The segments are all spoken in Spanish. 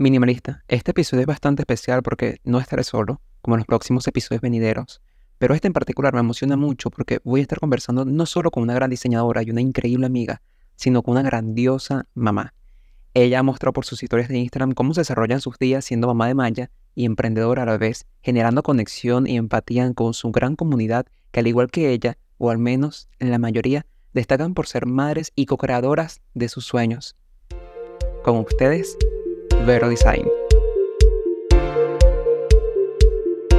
Minimalista, este episodio es bastante especial porque no estaré solo, como en los próximos episodios venideros, pero este en particular me emociona mucho porque voy a estar conversando no solo con una gran diseñadora y una increíble amiga, sino con una grandiosa mamá. Ella ha mostrado por sus historias de Instagram cómo se desarrollan sus días siendo mamá de Maya y emprendedora a la vez, generando conexión y empatía con su gran comunidad que al igual que ella, o al menos en la mayoría, destacan por ser madres y co-creadoras de sus sueños. Con ustedes, Vero Design.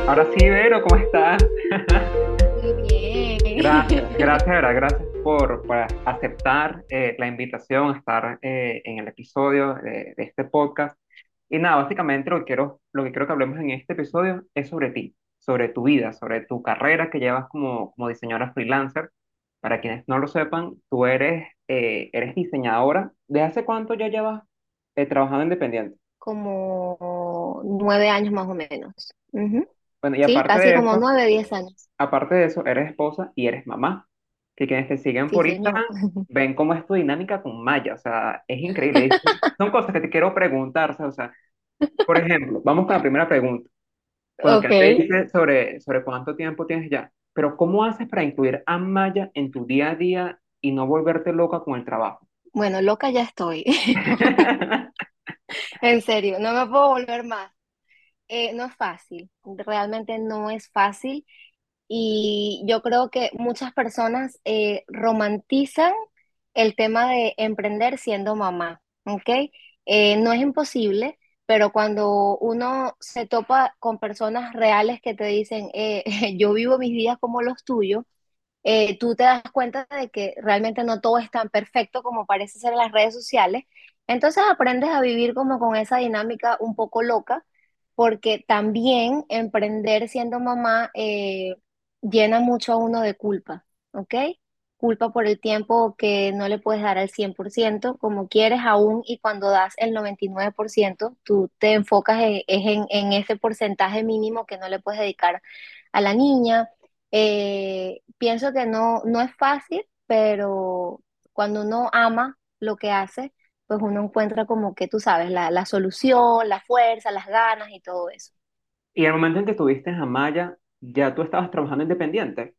Ahora sí, Vero, ¿cómo estás? Muy bien. Gracias, gracias, Vera, gracias por, por aceptar eh, la invitación a estar eh, en el episodio de, de este podcast. Y nada, básicamente lo que quiero, lo que quiero que hablemos en este episodio es sobre ti, sobre tu vida, sobre tu carrera que llevas como, como diseñadora freelancer. Para quienes no lo sepan, tú eres, eh, eres diseñadora. ¿De hace cuánto ya llevas eh, trabajando independiente? Como nueve años más o menos. Bueno, y Sí, aparte casi de como eso, nueve, diez años. aparte de eso, eres esposa y eres mamá. Que quienes te siguen Sí, por. Instagram ven cómo es tu dinámica con Maya. O sea, es increíble. Son cosas que te quiero preguntar. O sea, por ejemplo, vamos con la primera pregunta. Te dice sobre, sobre cuánto tiempo tienes ya, pero ¿cómo haces para incluir a Maya en tu día a día y no volverte loca con el trabajo? Bueno, loca ya estoy. En serio, no me puedo volver más. Eh, no es fácil, realmente no es fácil. Y yo creo que muchas personas eh, romantizan el tema de emprender siendo mamá, ¿ok? Eh, no es imposible, pero cuando uno se topa con personas reales que te dicen, eh, yo vivo mis días como los tuyos, eh, tú te das cuenta de que realmente no todo es tan perfecto como parece ser en las redes sociales. Entonces aprendes a vivir como con esa dinámica un poco loca, porque también emprender siendo mamá eh, llena mucho a uno de culpa, ¿ok? Culpa por el tiempo que no le puedes dar al 100% como quieres aún, y cuando das el 99% tú te enfocas en, es en, en ese porcentaje mínimo que no le puedes dedicar a la niña eh, pienso que no, no es fácil, pero cuando uno ama lo que hace, pues uno encuentra como que tú sabes, la, la solución, la fuerza, las ganas y todo eso. Y el momento en que tuviste a Maya, ¿ya tú estabas trabajando independiente?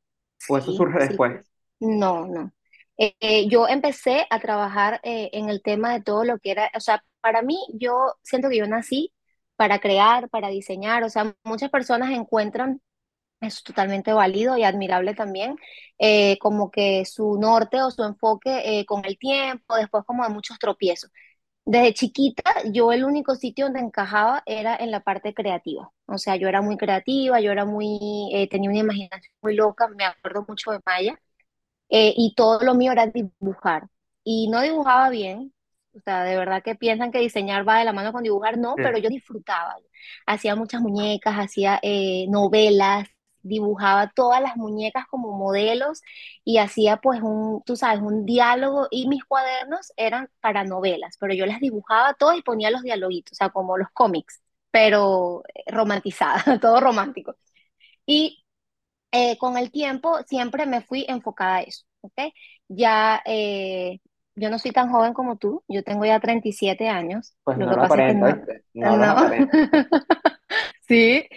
¿O eso Sí, surge sí. después? No, no. Eh, eh, yo empecé a trabajar eh, en el tema de todo lo que era, o sea, para mí yo siento que yo nací para crear, para diseñar, o sea, muchas personas encuentran Es totalmente válido y admirable también, eh, como que su norte o su enfoque eh, con el tiempo, después como de muchos tropiezos. Desde chiquita, yo el único sitio donde encajaba era en la parte creativa. O sea, yo era muy creativa, yo era muy, eh, tenía una imaginación muy loca, me acuerdo mucho de Maya, eh, y todo lo mío era dibujar. Y no dibujaba bien, o sea, de verdad que piensan que diseñar va de la mano con dibujar, no, Sí. pero yo disfrutaba. Hacía muchas muñecas, hacía eh, novelas, dibujaba todas las muñecas como modelos y hacía pues un, tú sabes, un diálogo y mis cuadernos eran para novelas, pero yo las dibujaba todas y ponía los dialoguitos, o sea, como los cómics, pero eh, romantizada, todo romántico. Y eh, con el tiempo siempre me fui enfocada a eso, ¿ok? Ya eh, yo no soy tan joven como tú, yo tengo ya 37 años, Pues lo no que lo pasa es que no. No no, aparenta. sí,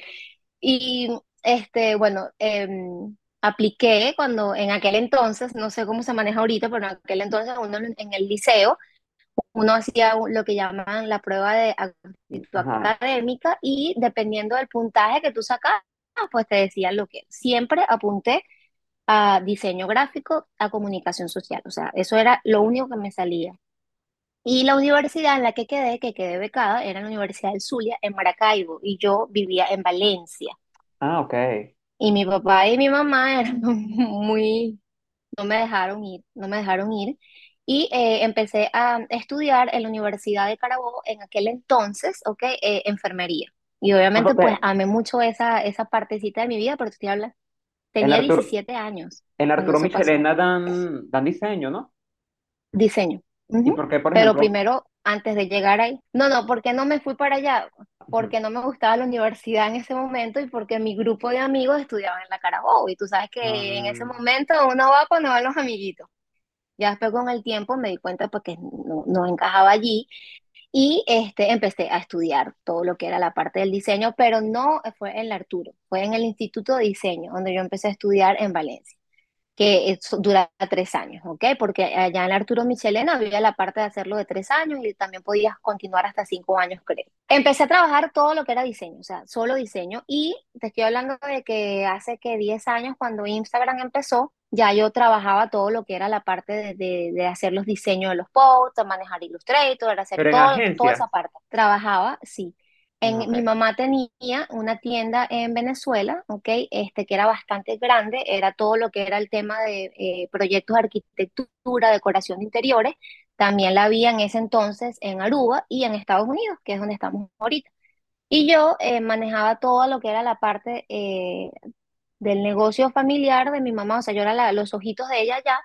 y este, bueno, em, apliqué cuando en aquel entonces, no sé cómo se maneja ahorita, pero en aquel entonces uno en el liceo, uno hacía lo que llaman la prueba de actitud Ajá. académica y dependiendo del puntaje que tú sacabas, pues te decían lo que siempre apunté a diseño gráfico, a comunicación social, o sea, eso era lo único que me salía. Y la universidad en la que quedé, que quedé becada, era la Universidad del Zulia en Maracaibo y yo vivía en Valencia. Ah, ok. Y mi papá y mi mamá eran muy, no me dejaron ir, no me dejaron ir. Y eh, empecé a estudiar en la Universidad de Carabobo en aquel entonces, ¿ok? eh, enfermería. Y Ah, obviamente pues porque amé mucho esa, esa partecita de mi vida, pero estoy hablando, en tenía Arturo, 17 años en cuando Arturo eso pasó. Michelena dan, dan diseño, ¿no? Diseño. ¿Y Ujú. por qué, por Pero ejemplo? primero, antes de llegar ahí, no, no, porque no me fui para allá. Porque no me gustaba la universidad en ese momento y porque mi grupo de amigos estudiaban en la Carabobo. Y tú sabes que en ese Ah, momento uno va cuando van los amiguitos. Ya después con el tiempo me di cuenta porque no, no encajaba allí Y este, empecé a estudiar todo lo que era la parte del diseño, pero no fue en la Arturo, fue en el Instituto de Diseño, donde yo empecé a estudiar en Valencia que es, dura tres años, ¿ok? Porque allá en Arturo Michelena había la parte de hacerlo de tres años y también podías continuar hasta cinco años, creo. Empecé a trabajar todo lo que era diseño, o sea, solo diseño. Y te estoy hablando de que hace que 10 años, cuando Instagram empezó, ya yo trabajaba todo lo que era la parte de, de, de hacer los diseños de los posts, manejar Illustrator, hacer todo, toda esa parte. Trabajaba, sí. Mi mamá tenía una tienda en Venezuela, ¿ok? Este, que era bastante grande, era todo lo que era el tema de eh, proyectos de arquitectura, decoración de interiores. También la había en ese entonces en Aruba y en Estados Unidos, que es donde estamos ahorita. Y yo eh, manejaba todo lo que era la parte eh, del negocio familiar de mi mamá, o sea, yo era los ojitos de ella ya,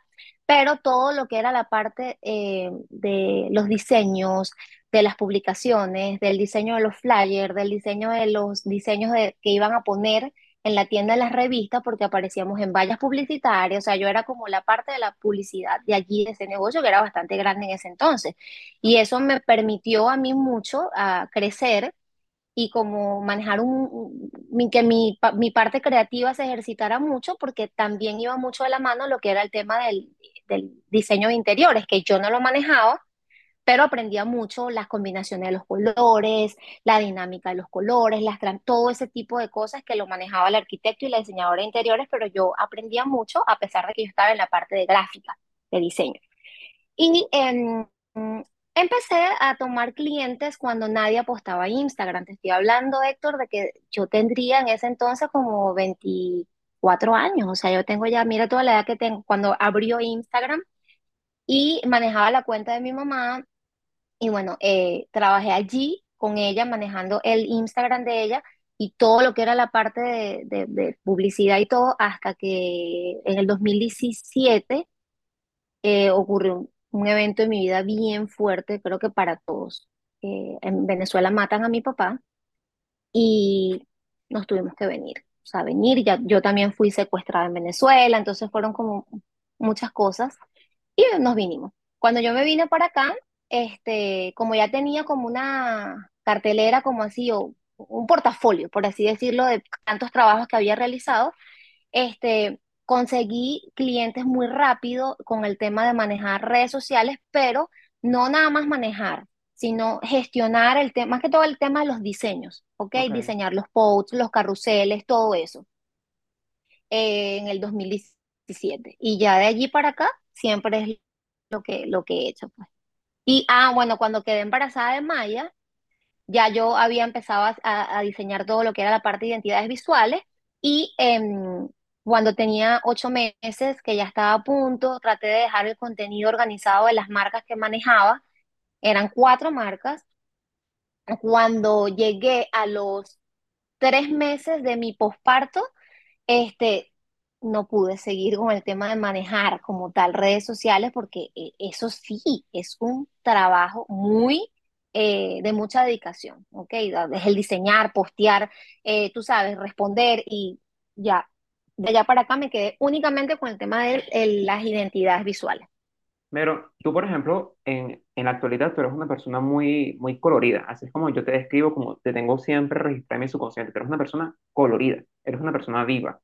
pero todo lo que era la parte de los diseños, de las publicaciones, del diseño de los flyers, del diseño de los diseños de, que iban a poner en la tienda de las revistas porque aparecíamos en vallas publicitarias, o sea, yo era como la parte de la publicidad de allí, de ese negocio que era bastante grande en ese entonces. Y eso me permitió a mí mucho a crecer y como manejar un, que mi, mi, parte creativa se ejercitara mucho porque también iba mucho de la mano lo que era el tema del, del diseño de interiores, que yo no lo manejaba, pero aprendía mucho las combinaciones de los colores, la dinámica de los colores, las, todo ese tipo de cosas que lo manejaba el arquitecto y la diseñadora de interiores, pero yo aprendía mucho a pesar de que yo estaba en la parte de gráfica, de diseño. Y em, empecé a tomar clientes cuando nadie apostaba a Instagram. Te estoy hablando, Héctor, de que yo tendría en ese entonces como 24 años, o sea, yo tengo ya, mira toda la edad que tengo, cuando abrió Instagram y manejaba la cuenta de mi mamá y bueno, eh, trabajé allí con ella, manejando el Instagram de ella y todo lo que era la parte de, publicidad y todo, hasta que en el 2017 eh, ocurrió un, evento en mi vida bien fuerte, creo que para todos. Eh, en Venezuela matan a mi papá y nos tuvimos que venir. O sea, venir, ya, yo también fui secuestrada en Venezuela, entonces fueron como muchas cosas y nos vinimos. Cuando yo me vine para acá, este, como ya tenía como una cartelera, como así, o un portafolio, por así decirlo, de tantos trabajos que había realizado, este, conseguí clientes muy rápido con el tema de manejar redes sociales, pero no nada más manejar, sino gestionar el tema, más que todo el tema de los diseños, ¿ok? Diseñar los posts, los carruseles, todo eso, eh, en el 2017. Y ya de allí para acá, siempre es lo que, lo que he hecho, pues. Y, ah, bueno, cuando quedé embarazada de Maya, ya yo había empezado a, diseñar todo lo que era la parte de identidades visuales y em, cuando tenía ocho meses, que ya estaba a punto, traté de dejar el contenido organizado de las marcas que manejaba. Eran cuatro marcas. Cuando llegué a los tres meses de mi posparto, este, no pude seguir con el tema de manejar como tal redes sociales porque eh, eso sí es un trabajo muy eh, de mucha dedicación, ¿ok? Es el diseñar, postear, eh, tú sabes, responder y ya, de allá para acá me quedé únicamente con el tema de las identidades visuales. Pero tú, por ejemplo, en, en, la actualidad tú eres una persona muy, muy colorida, así es como yo te describo, como te tengo siempre registrado en mi subconsciente, pero eres una persona colorida, eres una persona viva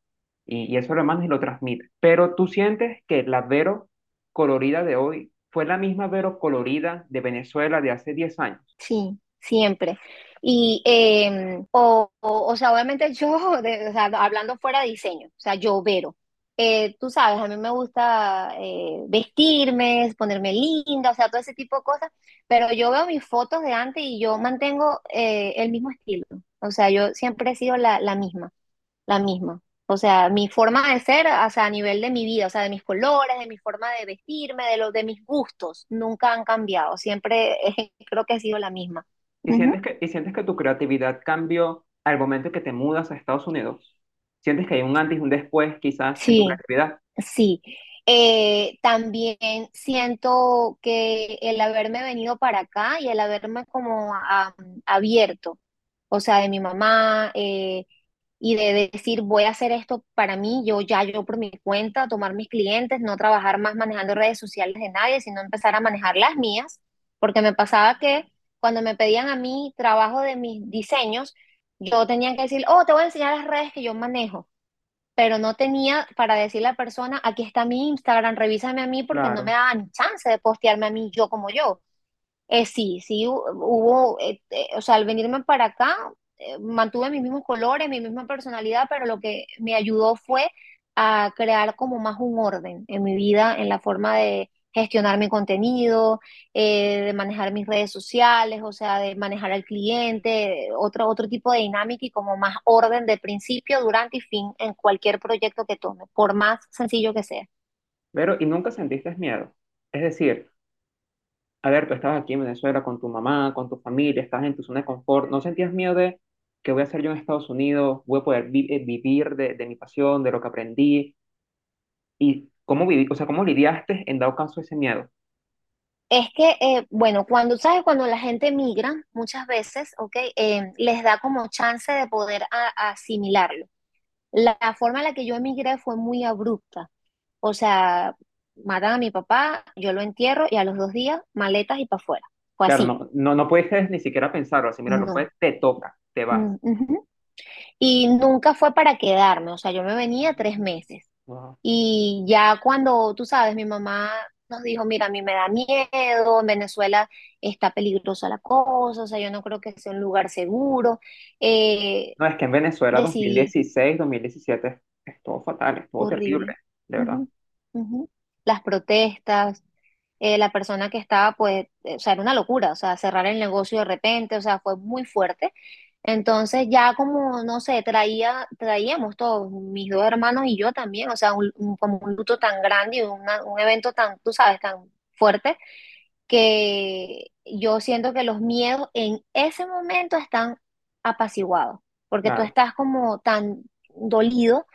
y, eso lo mandas y lo transmite. Pero tú sientes que la Vero colorida de hoy fue la misma Vero colorida de Venezuela de hace 10 años. Sí, siempre. Y, em, o, o, sea, obviamente yo, hablando fuera de diseño, o sea, yo Vero. Eh, tú sabes, a mí me gusta eh, vestirme, ponerme linda, o sea, todo ese tipo de cosas, pero yo veo mis fotos de antes y yo mantengo eh, el mismo estilo. O sea, yo siempre he sido la, la misma, la misma. O sea, mi forma de ser, o sea, a nivel de mi vida, o sea, de mis colores, de mi forma de vestirme, de los de mis gustos, nunca han cambiado. Siempre creo que ha sido la misma. ¿Y sientes que, y sientes que tu creatividad cambió al momento que te mudas a Estados Unidos? ¿Sientes que hay un antes y un después quizás en tu creatividad? Sí, eh, también siento que el haberme venido para acá y el haberme como abierto, o sea, de mi mamá, eh, y de decir voy a hacer esto para mí, yo ya yo por mi cuenta, tomar mis clientes, no trabajar más manejando redes sociales de nadie, sino empezar a manejar las mías, porque me pasaba que cuando me pedían a mí trabajo de mis diseños, yo tenía que decir, oh, te voy a enseñar las redes que yo manejo, pero no tenía para decirle a la persona, aquí está mi Instagram, revísame a mí porque no me daban chance de postearme a mí yo como yo. Eh, sí, sí, hu- hubo, eh, eh, o sea, al venirme para acá, eh, mantuve mis mismos colores, mi misma personalidad, pero lo que me ayudó fue a crear como más un orden en mi vida, en la forma de gestionar mi contenido, eh, de manejar mis redes sociales, o sea, de manejar al cliente, otro, otro tipo de dinámica y como más orden de principio, durante y fin en cualquier proyecto que tome, por más sencillo que sea. Pero, ¿y nunca sentiste miedo? Es decir, a ver, tú estabas aquí en Venezuela con tu mamá, con tu familia, estás en tu zona de confort, ¿no sentías miedo de qué voy a hacer yo en Estados Unidos? ¿Voy a poder eh, vivir de, mi pasión, de lo que aprendí? ¿Y cómo viví, o sea, cómo lidiaste en dado caso ese miedo? Es que, eh, bueno, cuando, ¿sabes? Cuando la gente migra, muchas veces, ¿ok? Eh, les da como chance de poder asimilarlo. La, forma en la que yo emigré fue muy abrupta. O sea, matan a mi papá, yo lo entierro y a los dos días, maletas y para afuera. Fue Claro, así. no, no, no puedes ni siquiera pensarlo, asimilarlo, No. fue te toca, te vas. Mm. Y nunca fue para quedarme. O sea, yo me venía tres meses. Wow. Y ya cuando, tú sabes, mi mamá nos dijo, mira, a mí me da miedo, en Venezuela está peligrosa la cosa, o sea, yo no creo que sea un lugar seguro. Eh, No, es que en Venezuela decidí, 2016, 2017 es, todo fatal, es todo terrible, de verdad. Las protestas, eh, la persona que estaba, pues, eh, o sea, era una locura, o sea, cerrar el negocio de repente, o sea, fue muy fuerte. Entonces ya como, no sé, traía, traíamos todos, mis dos hermanos y yo también, o sea, un, un- como un luto tan grande y una- un evento tan, tú sabes, tan fuerte, que yo siento que los miedos en ese momento están apaciguados, porque tú Claro, estás como tan dolido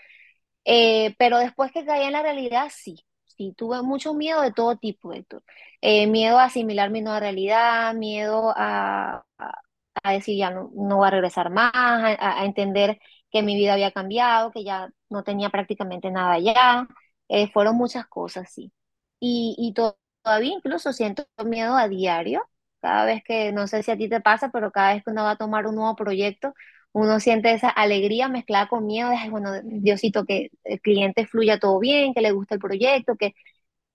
eh, pero después que caí en la realidad, sí, sí, tuve mucho miedo de todo tipo, Héctor. Eh, miedo a asimilar mi nueva realidad, miedo a, a- a decir ya no, no voy a regresar más, a, a entender que mi vida había cambiado, que ya no tenía prácticamente nada allá. Eh, fueron muchas cosas, sí. Y, y to- todavía incluso siento miedo a diario, cada vez que, no sé si a ti te pasa, pero cada vez que uno va a tomar un nuevo proyecto uno siente esa alegría mezclada con miedo de, "Ay, bueno, Diosito, que el cliente fluya todo bien, que le guste el proyecto, que,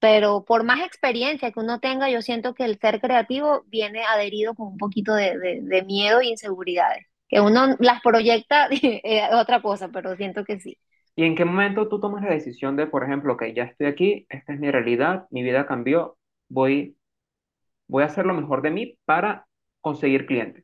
pero por más experiencia que uno tenga, yo siento que el ser creativo viene adherido con un poquito de, de- miedo y inseguridades, que uno las proyecta es otra cosa, pero siento que sí. ¿Y en qué momento tú tomas la decisión de, por ejemplo, que ya estoy aquí, esta es mi realidad, mi vida cambió, voy, voy a hacer lo mejor de mí para conseguir clientes?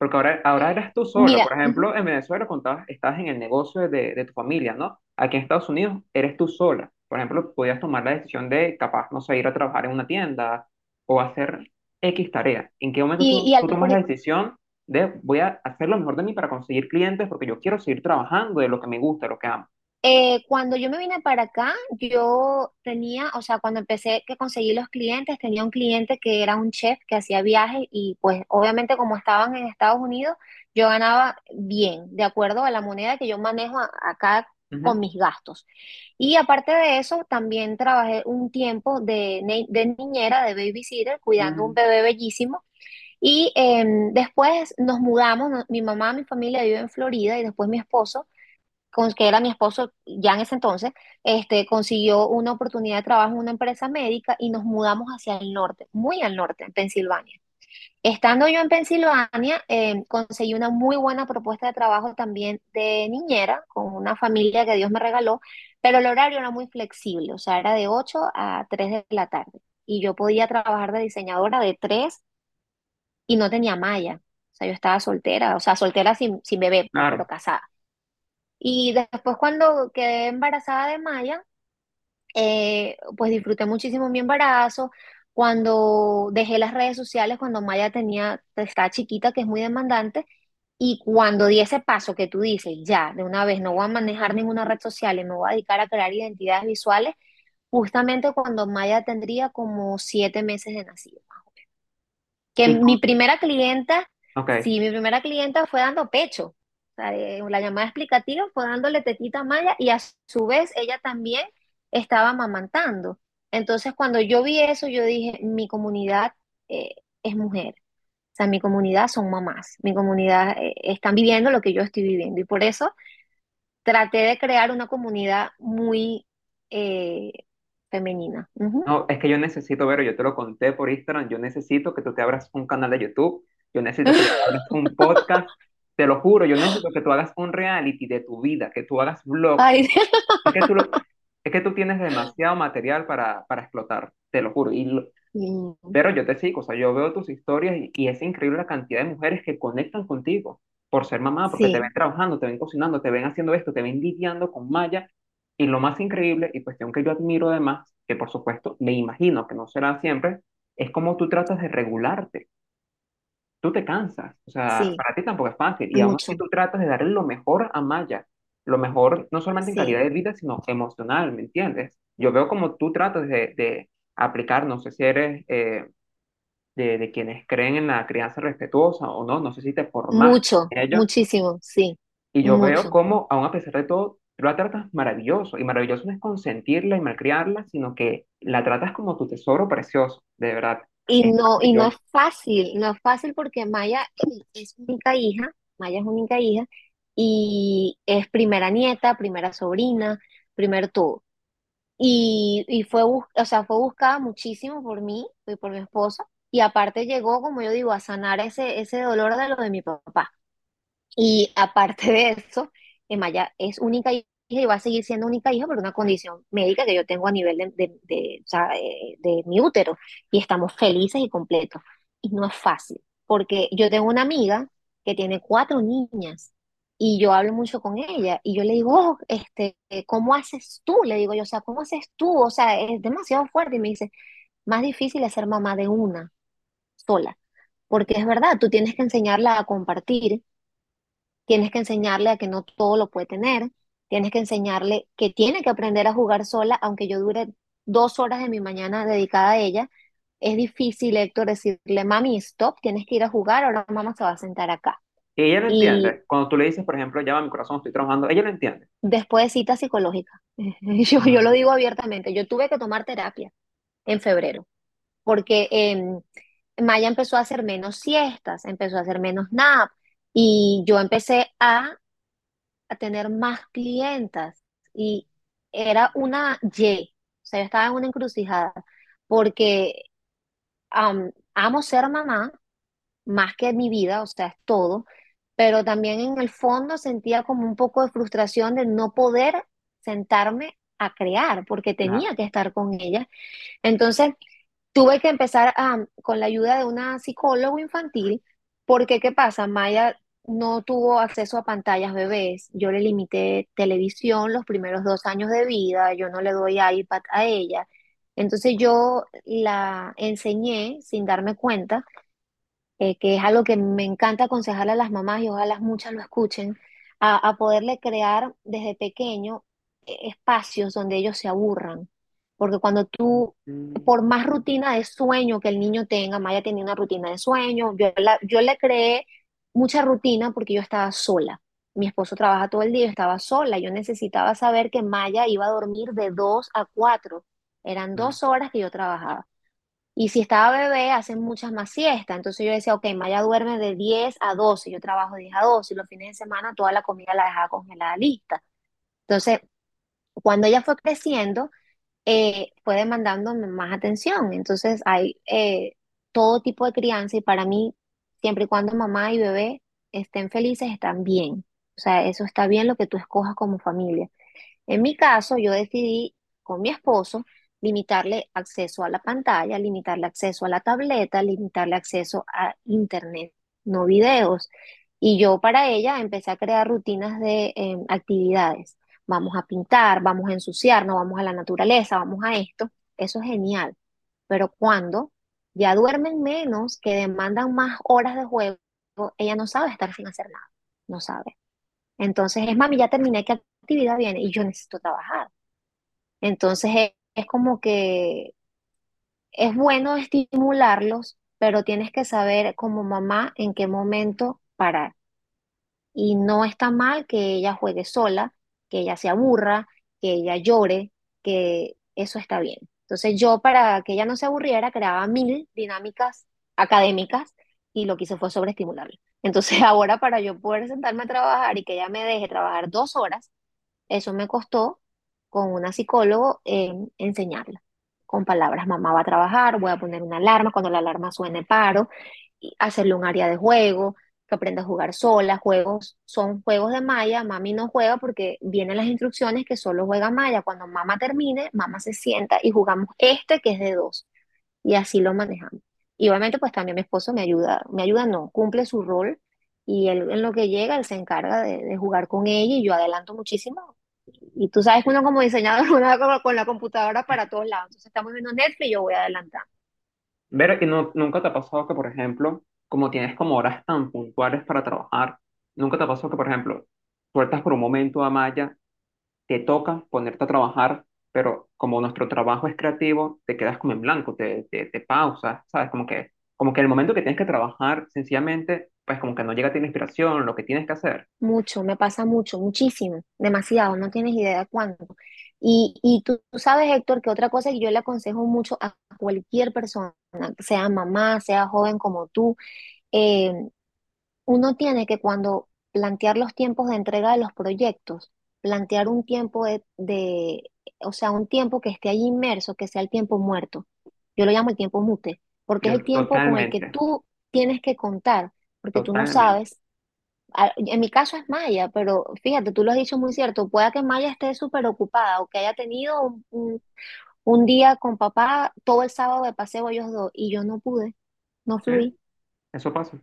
Porque ahora, ahora eres tú sola. Por Mira, ejemplo, en Venezuela contabas, estás en el negocio de, de tu familia, ¿no? Aquí en Estados Unidos eres tú sola. Por ejemplo, podías tomar la decisión de, capaz, no sé, ir a trabajar en una tienda o hacer X tarea. ¿En qué momento y, tú, y tú tomas la decisión de, voy a hacer lo mejor de mí para conseguir clientes porque yo quiero seguir trabajando de lo que me gusta, de lo que amo? Eh, cuando yo me vine para acá, yo tenía, o sea, cuando empecé que conseguí los clientes, tenía un cliente que era un chef que hacía viajes y pues obviamente como estaban en Estados Unidos, yo ganaba bien, de acuerdo a la moneda que yo manejo acá con Ujú, mis gastos. Y aparte de eso, también trabajé un tiempo de, de niñera, de babysitter, cuidando un ujú, bebé bellísimo. Y em, después nos mudamos, mi mamá, mi familia vive en Florida y después mi esposo con, que era mi esposo ya en ese entonces, este, consiguió una oportunidad de trabajo en una empresa médica y nos mudamos hacia el norte, muy al norte, en Pensilvania. Estando yo en Pensilvania, eh, conseguí una muy buena propuesta de trabajo también de niñera, con una familia que Dios me regaló, pero el horario era muy flexible, o sea, era de 8 a 3 de la tarde. Y yo podía trabajar de diseñadora de 3 y no tenía malla. O sea, yo estaba soltera, o sea, soltera sin, sin bebé, pues, pero Claro. casada. Y después cuando quedé embarazada de Maya, eh, pues disfruté muchísimo mi embarazo. Cuando dejé las redes sociales, cuando Maya tenía, estaba chiquita, que es muy demandante, y cuando di ese paso que tú dices, ya, de una vez no voy a manejar ninguna red social y me voy a dedicar a crear identidades visuales, justamente cuando Maya tendría como siete meses de nacido. Que mi primera clienta, ok. sí, mi primera clienta fue dando pecho. La llamada explicativa fue dándole tetita a Maya y a su vez ella también estaba amamantando. Entonces, cuando yo vi eso, yo dije, mi comunidad eh, es mujer. O sea, mi comunidad son mamás, mi comunidad eh, están viviendo lo que yo estoy viviendo y por eso traté de crear una comunidad muy eh, femenina. Ujú. No, es que yo necesito ver, yo te lo conté por Instagram, yo necesito que tú te abras un canal de YouTube, yo necesito que tú abras un podcast, te lo juro, yo necesito que tú hagas un reality de tu vida, que tú hagas vlogs, es que tú, lo- es que tú tienes demasiado material para, para explotar, te lo juro, y lo- sí, pero yo te sigo, o sea, yo veo tus historias y, y es increíble la cantidad de mujeres que conectan contigo por ser mamá, porque te ven sí, trabajando, te ven cocinando, te ven haciendo esto, te ven lidiando con Maya. Y lo más increíble, y cuestión que yo admiro además, que por supuesto me imagino que no será siempre, es cómo tú tratas de regularte. Tú te cansas, o sea, sí, para ti tampoco es fácil, y aún así tú tratas de darle lo mejor a Maya, lo mejor no solamente en calidad de vida, sino emocional, ¿me entiendes? Yo veo como tú tratas de, de aplicar, no sé si eres... eh, de, de quienes creen en la crianza respetuosa o no, no sé si te formaste Mucho, muchísimo, sí, y yo veo cómo, aún a pesar de todo, tú la tratas maravilloso, y maravilloso no es consentirla y malcriarla, sino que la tratas como tu tesoro precioso, de verdad, Y es no, y no es fácil, no es fácil porque Maya es única hija, Maya es única hija, y es primera nieta, primera sobrina, primer todo. Y, y fue, o sea, fue buscada muchísimo por mí y por mi esposo, y aparte llegó, como yo digo, a sanar ese, ese dolor de lo de mi papá. Y aparte de eso, Maya es única hija y va a seguir siendo única hija por una condición médica que yo tengo a nivel de, de, de, o sea, de- de mi útero. Y estamos felices y completos. Y no es fácil, porque yo tengo una amiga que tiene cuatro niñas y yo hablo mucho con ella y yo le digo, "Oh, este, ¿cómo haces tú? Le digo yo, o sea, ¿cómo haces tú? O sea, es demasiado fuerte. Y me dice, más difícil es ser mamá de una sola, porque es verdad, tú tienes que enseñarla a compartir Tienes que enseñarle a que no todo lo puede tener. Tienes que enseñarle que tiene que aprender a jugar sola, aunque yo dure dos horas de mi mañana dedicada a ella. Es difícil, Héctor, decirle, mami, stop, tienes que ir a jugar, ahora mamá se va a sentar acá. Y ella lo Y entiende, cuando tú le dices, por ejemplo, va mi corazón, estoy trabajando, ella lo entiende. después de cita psicológica, yo, yo lo digo abiertamente, yo tuve que tomar terapia en febrero, porque em, Maya empezó a hacer menos siestas, empezó a hacer menos nap, y yo empecé a a tener más clientas y era una Y, o sea, yo estaba en una encrucijada porque am, amo ser mamá más que mi vida, o sea, es todo, pero también en el fondo sentía como un poco de frustración de no poder sentarme a crear porque tenía que estar con ella. Entonces, Tuve que empezar con la ayuda de una psicóloga infantil, porque ¿qué pasa? Maya no tuvo acceso a pantallas bebés. Yo le limité televisión los primeros dos años de vida, yo no le doy iPad a ella. Entonces yo la enseñé sin darme cuenta eh, que es algo que me encanta aconsejarle a las mamás y ojalá muchas lo escuchen, a, a poderle crear desde pequeño eh, espacios donde ellos se aburran. Porque cuando tú, por más rutina de sueño que el niño tenga, Maya tenía una rutina de sueño, yo, la- yo le creé mucha rutina porque yo estaba sola. Mi esposo trabaja todo el día, yo estaba sola, yo necesitaba saber que Maya iba a dormir de 2 a 4. Eran mm. dos horas que yo trabajaba. Y si estaba bebé, hacen muchas más siestas. Entonces yo decía, ok, Maya duerme de 10 a 12, yo trabajo de 10 a 12 y los fines de semana toda la comida la dejaba congelada lista. Entonces, cuando ella fue creciendo, eh, fue demandándome más atención. Entonces hay eh, todo tipo de crianza y para mí, siempre y cuando mamá y bebé estén felices, están bien. O sea, eso está bien lo que tú escojas como familia. En mi caso, yo decidí con mi esposo limitarle acceso a la pantalla, limitarle acceso a la tableta, limitarle acceso a internet, no videos. Y yo para ella empecé a crear rutinas de eh, actividades. Vamos a pintar, vamos a ensuciarnos, vamos a la naturaleza, vamos a esto. Eso es genial. Pero cuando ya duermen menos, que demandan más horas de juego, ella no sabe estar sin hacer nada. No sabe. Entonces es, mami, ya terminé, ¿qué actividad viene? Y yo necesito trabajar. Entonces es, es como que es bueno estimularlos, pero tienes que saber como mamá en qué momento parar. Y no está mal que ella juegue sola, que ella se aburra, que ella llore, que eso está bien. Entonces yo para que ella no se aburriera creaba mil dinámicas académicas y lo que hice fue sobreestimularla. Entonces ahora para yo poder sentarme a trabajar y que ella me deje trabajar dos horas, eso me costó con una psicóloga eh, enseñarla con palabras. Mamá va a trabajar, voy a poner una alarma, cuando la alarma suene paro, y hacerle un área de juego, que aprenda a jugar sola, juegos, son juegos de malla, mami no juega porque vienen las instrucciones que solo juega malla. Cuando mamá termine, mamá se sienta y jugamos este que es de dos. Y así lo manejamos. Y obviamente pues también mi esposo me ayuda, me ayuda no, cumple su rol y él en lo que llega, él se encarga de, de jugar con ella y yo adelanto muchísimo. Y tú sabes que uno como diseñador, uno con la computadora para todos lados. Entonces estamos viendo Netflix y yo voy adelantando. Ver, y no, nunca te ha pasado que, por ejemplo, como tienes como horas tan puntuales para trabajar, nunca te pasado que, por ejemplo, sueltas por un momento a Maya, te toca ponerte a trabajar, pero como nuestro trabajo es creativo, te quedas como en blanco, te, te, te pausas, ¿sabes? Como que, como que el momento que tienes que trabajar, sencillamente, pues como que no llega a ti la inspiración, lo que tienes que hacer. Mucho, me pasa mucho, muchísimo, demasiado, no tienes idea de cuánto. Y, y tú, tú sabes, Héctor, que otra cosa que yo le aconsejo mucho a cualquier persona, sea mamá, sea joven como tú, eh, uno tiene que cuando plantear los tiempos de entrega de los proyectos, plantear un tiempo de, de, o sea, un tiempo que esté allí inmerso, que sea el tiempo muerto. Yo lo llamo el tiempo mute, porque es el tiempo con el que tú tienes que contar, porque tú no sabes En mi caso es Maya, pero fíjate, tú lo has dicho muy cierto, pueda que Maya esté súper ocupada o que haya tenido un, un- un día con papá todo el sábado de paseo ellos dos y yo no pude, no Sí, fluí. eso pasa,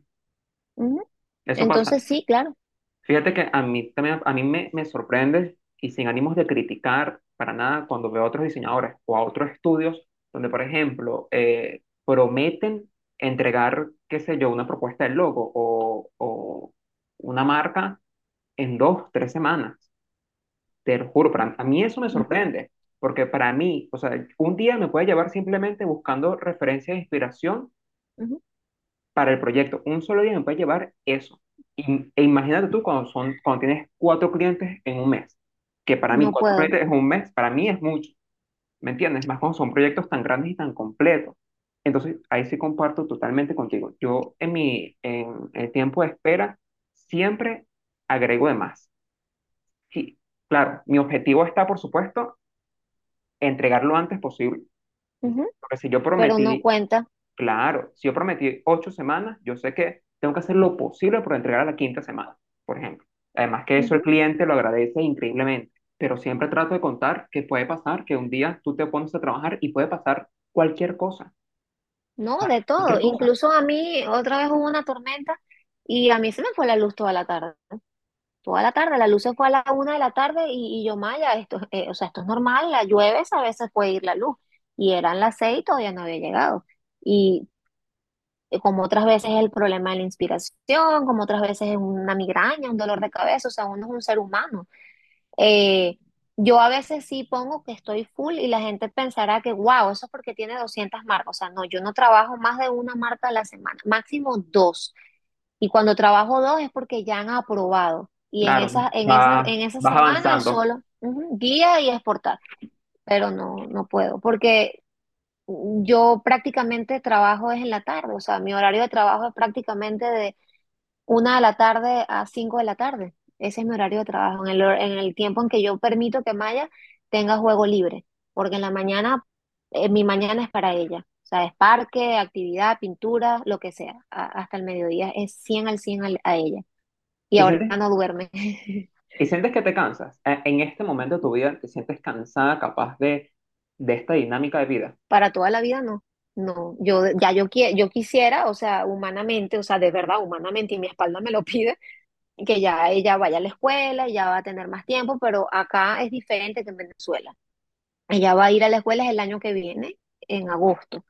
Ujú. eso pasa. Entonces sí, claro. Fíjate que a mí también, a mí me, me sorprende y sin ánimos de criticar para nada cuando veo a otros diseñadores o a otros estudios donde, por ejemplo, eh, prometen entregar, qué sé yo, una propuesta de logo o, o una marca en dos, tres semanas. Te lo juro, para, a mí eso me sorprende, porque para mí, o sea, un día me puede llevar simplemente buscando referencia e inspiración para el proyecto. Un solo día me puede llevar eso. Y- e imagínate tú cuando, son, cuando tienes cuatro clientes en un mes, que para mí No cuatro puedo. clientes en un mes, para mí es mucho, ¿me entiendes? Más cuando son proyectos tan grandes y tan completos. Entonces, ahí sí comparto totalmente contigo. Yo en mi en el tiempo de espera siempre agrego de más. Sí, claro, mi objetivo está, por supuesto, entregar lo antes posible. Porque si yo Pero no prometí cuenta. Claro, si yo prometí ocho semanas, yo sé que tengo que hacer lo posible por entregar a la quinta semana, por ejemplo. Además que eso el cliente lo agradece increíblemente, pero siempre trato de contar que puede pasar que un día tú te pones a trabajar y puede pasar cualquier cosa, No, de todo. Incluso a mí otra vez hubo una tormenta y a mí se me fue la luz toda la tarde. Toda la tarde, la luz se fue a la una de la tarde y, y yo, Maya, esto, eh, o sea, esto es normal, la llueves, a veces puede ir la luz. Y eran las seis y todavía no había llegado. Y eh, como otras veces es el problema de la inspiración, como otras veces es una migraña, un dolor de cabeza, o sea, uno es un ser humano. Eh, yo a veces sí pongo que estoy full y la gente pensará que, wow, eso es porque tiene 200 marcas. O sea, no, yo no trabajo más de una marca a la semana, máximo dos. Y cuando trabajo dos es porque ya han aprobado. Y en esa, en esa, va, en esa semana avanzando. solo guía y exportar. Pero no, no puedo, porque yo prácticamente trabajo es en la tarde. O sea, mi horario de trabajo es prácticamente de una de la tarde a cinco de la tarde. Ese es mi horario de trabajo, en el, en el tiempo en que yo permito que Maya tenga juego libre. Porque en la mañana, eh, mi mañana es para ella. O sea, es parque, actividad, pintura, lo que sea. A- hasta el mediodía es 100 al 100 al- a ella. y ¿Y ahora sientes, no duerme. y sientes que te cansas? Eh, En este momento de tu vida, ¿te sientes cansada, capaz de, de esta dinámica de vida? Para toda la vida no. No, yo ya yo, yo quisiera, o sea, humanamente, o sea, de verdad, humanamente, y mi espalda me lo pide, que ya ella vaya a la escuela, ya va a tener más tiempo, pero acá es diferente que en Venezuela. Ella va a ir a la escuela el año que viene, en agosto.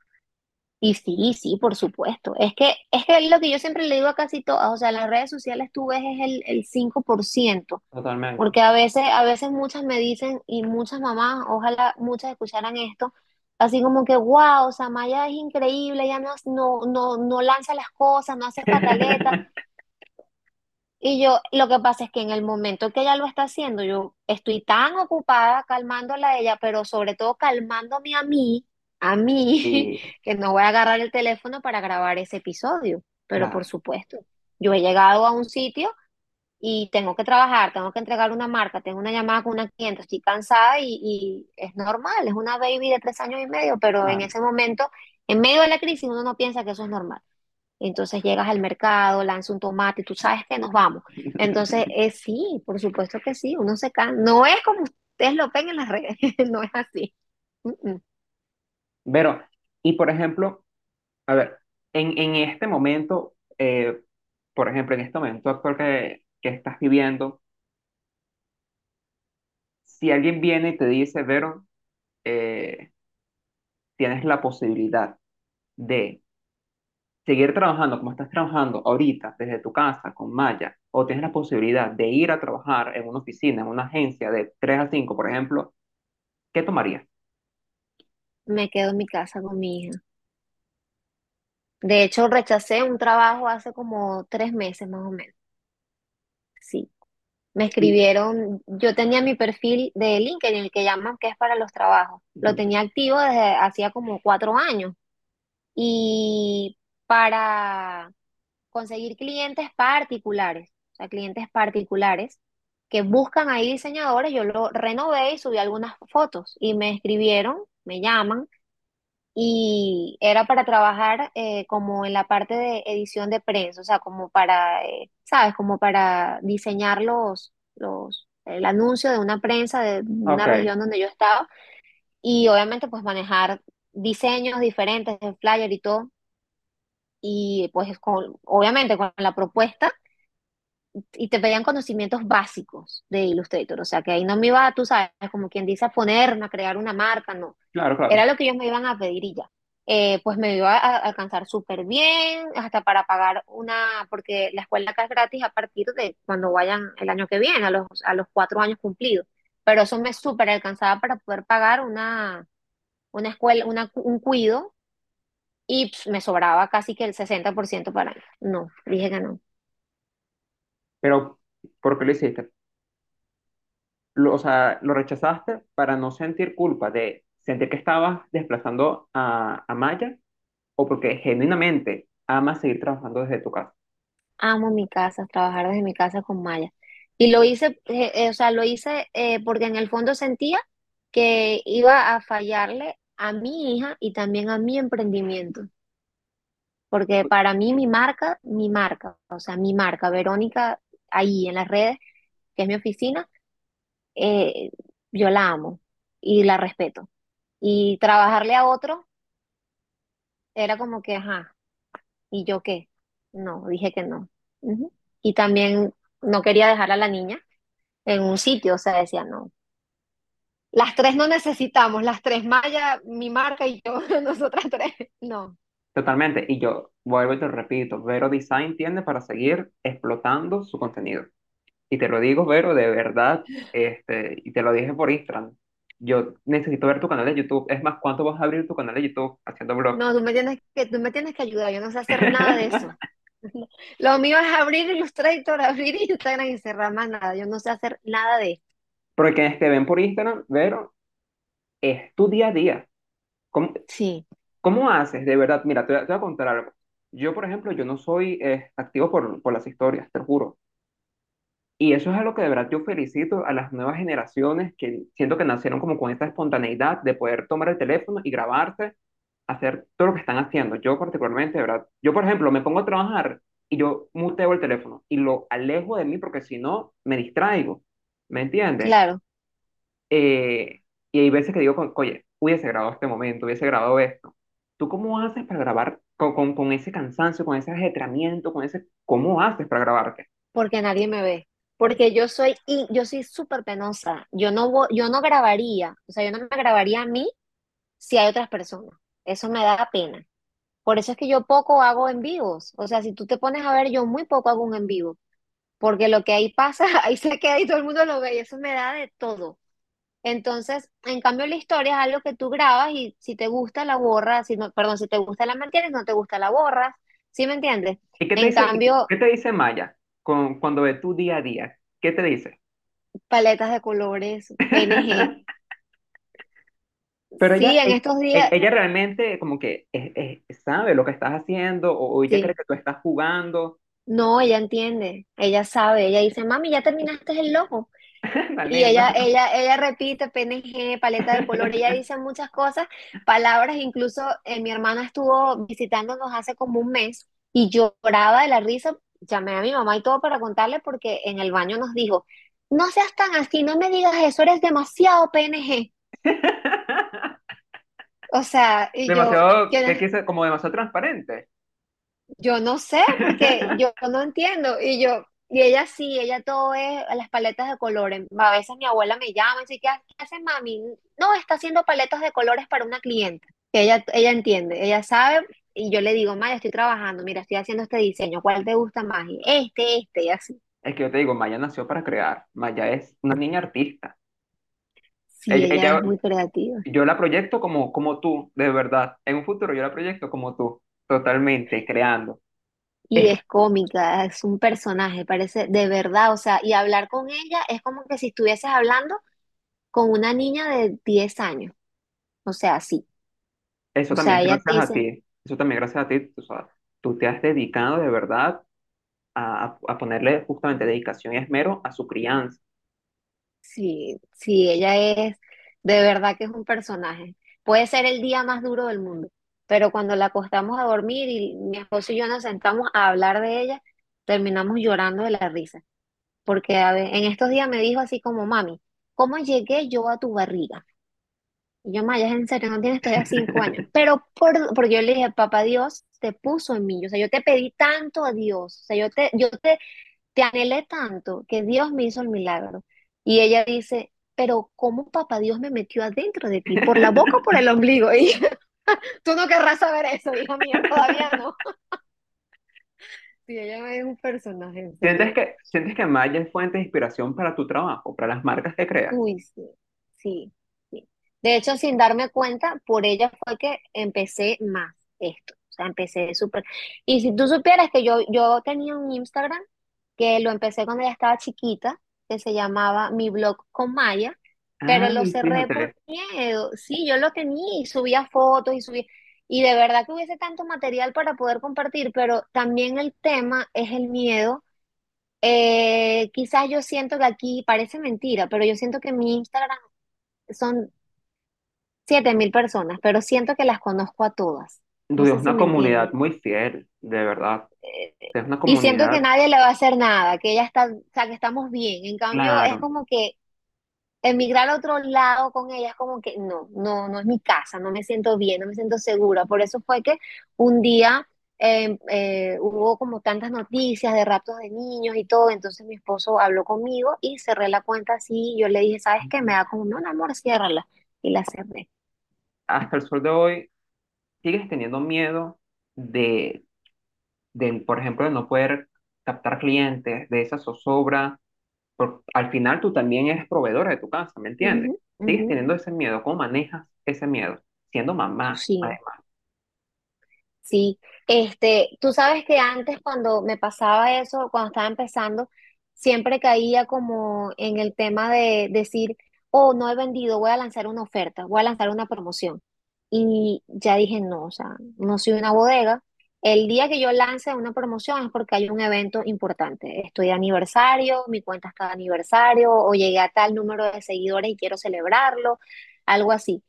Y sí, sí, por supuesto. Es que, es que lo que yo siempre le digo a casi todas, o sea, en las redes sociales tú ves es el, el cinco por ciento Totalmente. Porque a veces, a veces muchas me dicen, y muchas mamás, ojalá muchas escucharan esto, así como que, wow, Samaya es increíble, ella no, no, no, no lanza las cosas, no hace pataleta. Y yo, lo que pasa es que en el momento que ella lo está haciendo, yo estoy tan ocupada calmándola a ella, pero sobre todo calmándome a mí, a mí, que no voy a agarrar el teléfono para grabar ese episodio. pero por supuesto, yo he llegado a un sitio y tengo que trabajar, tengo que entregar una marca, tengo una llamada con una cliente, estoy cansada y, y es normal, es una baby de tres años y medio, pero en ese momento, en medio de la crisis, uno no piensa que eso es normal. Entonces llegas al mercado, lanzas un tomate tú sabes que nos vamos. Entonces, eh, sí, por supuesto que sí, uno se cansa. No es como ustedes lo ven en las redes, no es así. Mm, mm. Pero, y por ejemplo, a ver, en, en este momento, eh, por ejemplo, en este momento actual que, que estás viviendo, si alguien viene y te dice, Vero, eh, tienes la posibilidad de seguir trabajando como estás trabajando ahorita desde tu casa con Maya, o tienes la posibilidad de ir a trabajar en una oficina, en una agencia de 3 a 5, por ejemplo, ¿qué tomarías? Me quedo en mi casa con mi hija. De hecho, rechacé un trabajo hace como tres meses más o menos. Sí. Me escribieron, yo tenía mi perfil de LinkedIn, el que llaman que es para los trabajos. Lo tenía activo desde hacía como cuatro años. Y para conseguir clientes particulares, o sea, clientes particulares que buscan ahí diseñadores, yo lo renové y subí algunas fotos y me escribieron, me llaman y era para trabajar eh, como en la parte de edición de prensa, o sea, como para, eh, ¿sabes? Como para diseñar los, los, el anuncio de una prensa de una región donde yo estaba y obviamente pues manejar diseños diferentes de flyer y todo y pues con, obviamente con la propuesta y te pedían conocimientos básicos de Illustrator, o sea que ahí no me iba, tú sabes, como quien dice, a ponerme, a crear una marca, no, claro, claro, era lo que ellos me iban a pedir y ya. Eh, pues me iba a alcanzar súper bien, hasta para pagar una, porque la escuela acá es gratis a partir de cuando vayan el año que viene, a los, a los cuatro años cumplidos. Pero eso me súper alcanzaba para poder pagar una, una escuela, una, un cuido y pf, me sobraba casi que el 60% para mí. No, dije que no. Pero ¿por qué lo hiciste? Lo, o sea, lo rechazaste para no sentir culpa de sentir que estabas desplazando a, a Maya o porque genuinamente amas seguir trabajando desde tu casa. Amo mi casa, trabajar desde mi casa con Maya. Y lo hice, eh, eh, o sea, lo hice eh, porque en el fondo sentía que iba a fallarle a mi hija y también a mi emprendimiento. Porque para mí mi marca, mi marca, o sea, mi marca, Verónica, ahí en las redes, que es mi oficina, eh, yo la amo y la respeto. Y trabajarle a otro era como que, ajá, ¿y yo qué? No, dije que no. Y también no quería dejar a la niña en un sitio, o sea, decía, no, las tres no necesitamos, las tres, Maya, mi marca y yo, nosotras tres, no, Totalmente. Y yo vuelvo y te repito, Vero Design tiene para seguir explotando su contenido. Y te lo digo, Vero, de verdad, este, y te lo dije por Instagram. Yo necesito ver tu canal de YouTube. Es más, ¿cuánto vas a abrir tu canal de YouTube haciendo blog? no, tú me tienes que, tú me tienes que ayudar, yo no sé hacer nada de eso. Lo mío es abrir Illustrator, abrir Instagram y cerrar más nada, yo no sé hacer nada de esto. Porque quienes te ven por Instagram, Vero, es tu día a día. ¿Cómo, Sí, cómo haces? De verdad, mira, te voy a contar algo. Yo, por ejemplo, yo no soy eh, activo por, por las historias, te lo juro. Y eso es algo que de verdad yo felicito a las nuevas generaciones que siento que nacieron como con esta espontaneidad de poder tomar el teléfono y grabarse, hacer todo lo que están haciendo. Yo particularmente, de verdad, yo por ejemplo me pongo a trabajar y yo muteo el teléfono y lo alejo de mí porque si no me distraigo, ¿me entiendes? claro, Eh, y hay veces que digo, oye, hubiese grabado este momento, hubiese grabado esto. ¿Tú cómo haces para grabar con, con, con ese cansancio, con ese ajetreamiento, con ese... ¿Cómo haces para grabarte? porque nadie me ve. Porque yo soy, y yo soy súper penosa. Yo no, yo no grabaría, o sea, yo no me grabaría a mí si hay otras personas. Eso me da pena. Por eso es que yo poco hago en vivos. O sea, si tú te pones a ver, yo muy poco hago un en vivo. Porque lo que ahí pasa, ahí se queda y todo el mundo lo ve y eso me da de todo. Entonces, en cambio, la historia es algo que tú grabas y si te gusta la borras, si no, perdón, si te gusta la mantienes, no te gusta la borras. ¿Sí me entiendes? ¿Y qué te En dice, cambio, qué te dice Maya con, cuando ve tu día a día? ¿Qué te dice? paletas de colores, PNG. Pero Sí, ella, en estos e- días, ella, realmente como que es- es- sabe lo que estás haciendo o, o ella cree que tú estás jugando. No, ella entiende, ella sabe, ella dice, mami, ya terminaste el logo. Y ella, ella, ella repite PNG, paleta de color, ella dice muchas cosas, palabras, incluso eh, mi hermana estuvo visitándonos hace como un mes y lloraba de la risa, llamé a mi mamá y todo para contarle porque en el baño nos dijo, no seas tan así, no me digas eso, eres demasiado PNG. O sea, y yo, Demasiado, yo, que como demasiado transparente. yo no sé, porque yo no entiendo. Y yo, y ella sí, ella todo es las paletas de colores. A veces mi abuela me llama y dice, ¿qué, hace mami? No, está haciendo paletas de colores para una cliente. Que ella, ella entiende, ella sabe, y yo le digo, Maya, estoy trabajando, mira, estoy haciendo este diseño, ¿cuál te gusta más? Y este, este, y así. Es que yo te digo, Maya nació para crear. Maya es una niña artista. Sí, Ella, ella es muy creativa. yo la proyecto como, como tú, de verdad. En un futuro yo la proyecto como tú, totalmente, creando. Y Es cómica, es un personaje, parece de verdad, o sea, y hablar con ella es como que si estuvieses hablando con una niña de 10 años, o sea, sí. Eso O también sea, es ella te gracias a dice, ti. Eso también gracias a ti. O sea, tú te has dedicado de verdad a- a ponerle justamente dedicación y esmero a su crianza. sí, sí, ella es, de verdad que es un personaje. Puede ser el día más duro del mundo, pero cuando la acostamos a dormir y mi esposo y yo nos sentamos a hablar de ella, terminamos llorando de la risa. Porque a ver, en estos días me dijo así como, mami, ¿cómo llegué yo a tu barriga? Y yo, Maya, es en serio, no tienes todavía cinco años. Pero por, porque yo le dije, papá Dios te puso en mí. O sea, yo te pedí tanto a Dios. O sea, yo te, yo te, te anhelé tanto que Dios me hizo el milagro. Y ella dice, pero ¿cómo papá Dios me metió adentro de ti? ¿Por la boca o por el ombligo? Y tú no querrás saber eso, hija mía, todavía no. Sí, ella es un personaje, en ¿Sientes que, sientes que Maya es fuente de inspiración para tu trabajo, para las marcas que creas? Uy, sí, sí, sí. De hecho, sin darme cuenta, por ella fue que empecé más esto. O sea, empecé súper. Y si tú supieras que yo, yo tenía un Instagram que lo empecé cuando ella estaba chiquita, que se llamaba Mi Blog con Maya, pero lo Ay, cerré por miedo. Sí, yo lo tenía y subía fotos y subía. Y de verdad que hubiese tanto material para poder compartir, pero también el tema es el miedo eh, quizás yo siento que aquí parece mentira, pero yo siento que mi Instagram son siete mil personas, pero siento que las conozco a todas. No es si una me comunidad muy fiel, de verdad. Es una Y siento que comunidad, nadie le va a hacer nada, que ella está, o sea, que estamos bien. En cambio, es claro. como que emigrar a otro lado con ella es como que no, no, no es mi casa, no me siento bien, no me siento segura. Por eso fue que un día eh, eh, hubo como tantas noticias de raptos de niños y todo, entonces mi esposo habló conmigo y cerré la cuenta así. Yo le dije, ¿sabes qué? Me da como, no, amor, ciérrala. Y la cerré. Hasta el sol de hoy, ¿sigues teniendo miedo de, del, por ejemplo, de no poder captar clientes, de esa zozobra? Por- al final tú también eres proveedora de tu casa, ¿me entiendes? Sigues teniendo ese miedo. ¿Cómo manejas ese miedo? Siendo mamá, Sí. además. Sí, este, tú sabes que antes cuando me pasaba eso, cuando estaba empezando, siempre caía como en el tema de decir, oh, no he vendido, voy a lanzar una oferta, voy a lanzar una promoción. Y ya dije, no, o sea, no soy una bodega. El día que yo lance una promoción es porque hay un evento importante. Estoy de aniversario, mi cuenta está de aniversario, o llegué a tal número de seguidores y quiero celebrarlo, algo así.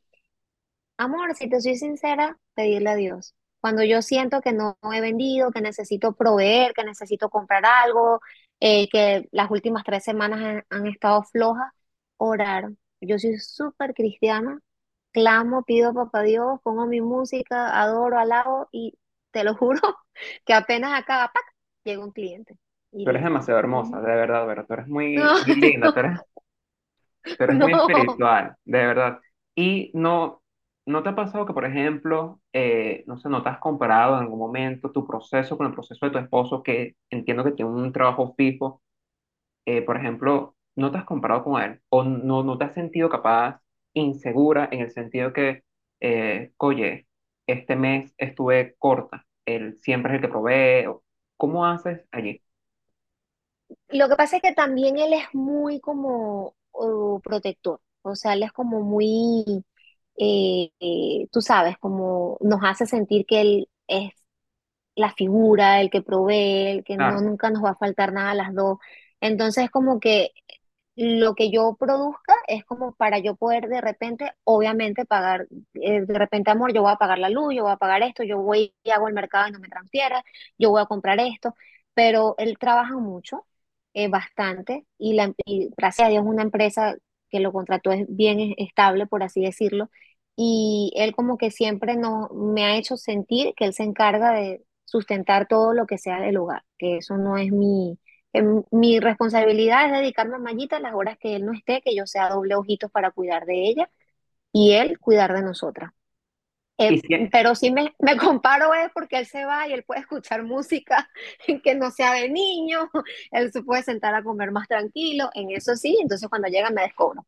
Amor, si te soy sincera, pedirle a Dios. Cuando yo siento que no he vendido, que necesito proveer, que necesito comprar algo, eh, que las últimas tres semanas han, estado flojas, orar. Yo soy súper cristiana, clamo, pido a Dios, pongo mi música, adoro, alabo y te lo juro que apenas acaba, ¡pac! llega un cliente y Tú eres demasiado hermosa, de verdad, ¿verdad? Tú eres muy, No, muy linda, tú eres Tú eres muy no. espiritual, de verdad. Y no, ¿no te ha pasado que, por ejemplo, eh, no sé, no te has comparado en algún momento tu proceso con el proceso de tu esposo, que entiendo que tiene un trabajo fijo? eh, por ejemplo, ¿no te has comparado con él? ¿O no, no te has sentido capaz, insegura, en el sentido que, eh, oye, este mes estuve corta, él siempre es el que provee? ¿Cómo haces allí? Lo que pasa es que también él es muy como protector, o sea, él es como muy, eh, eh, tú sabes, como nos hace sentir que él es la figura, el que provee, el que no nunca nos va a faltar nada a las dos. Entonces, como que lo que yo produzca es como para yo poder de repente, obviamente, pagar, eh, de repente, amor, yo voy a pagar la luz, yo voy a pagar esto, yo voy y hago el mercado y no me transfiera, yo voy a comprar esto, pero él trabaja mucho, eh, bastante, y, la, y gracias a Dios una empresa que lo contrató es bien es- estable, por así decirlo, y él como que siempre no, me ha hecho sentir que él se encarga de sustentar todo lo que sea del hogar, que eso no es mi mi responsabilidad es dedicarme a Mayita las horas que él no esté, que yo sea doble ojitos para cuidar de ella y él cuidar de nosotras. Eh, si, pero si me, me comparo es porque él se va y él puede escuchar música que no sea de niño, él se puede sentar a comer más tranquilo, en eso sí, entonces cuando llega me descobro.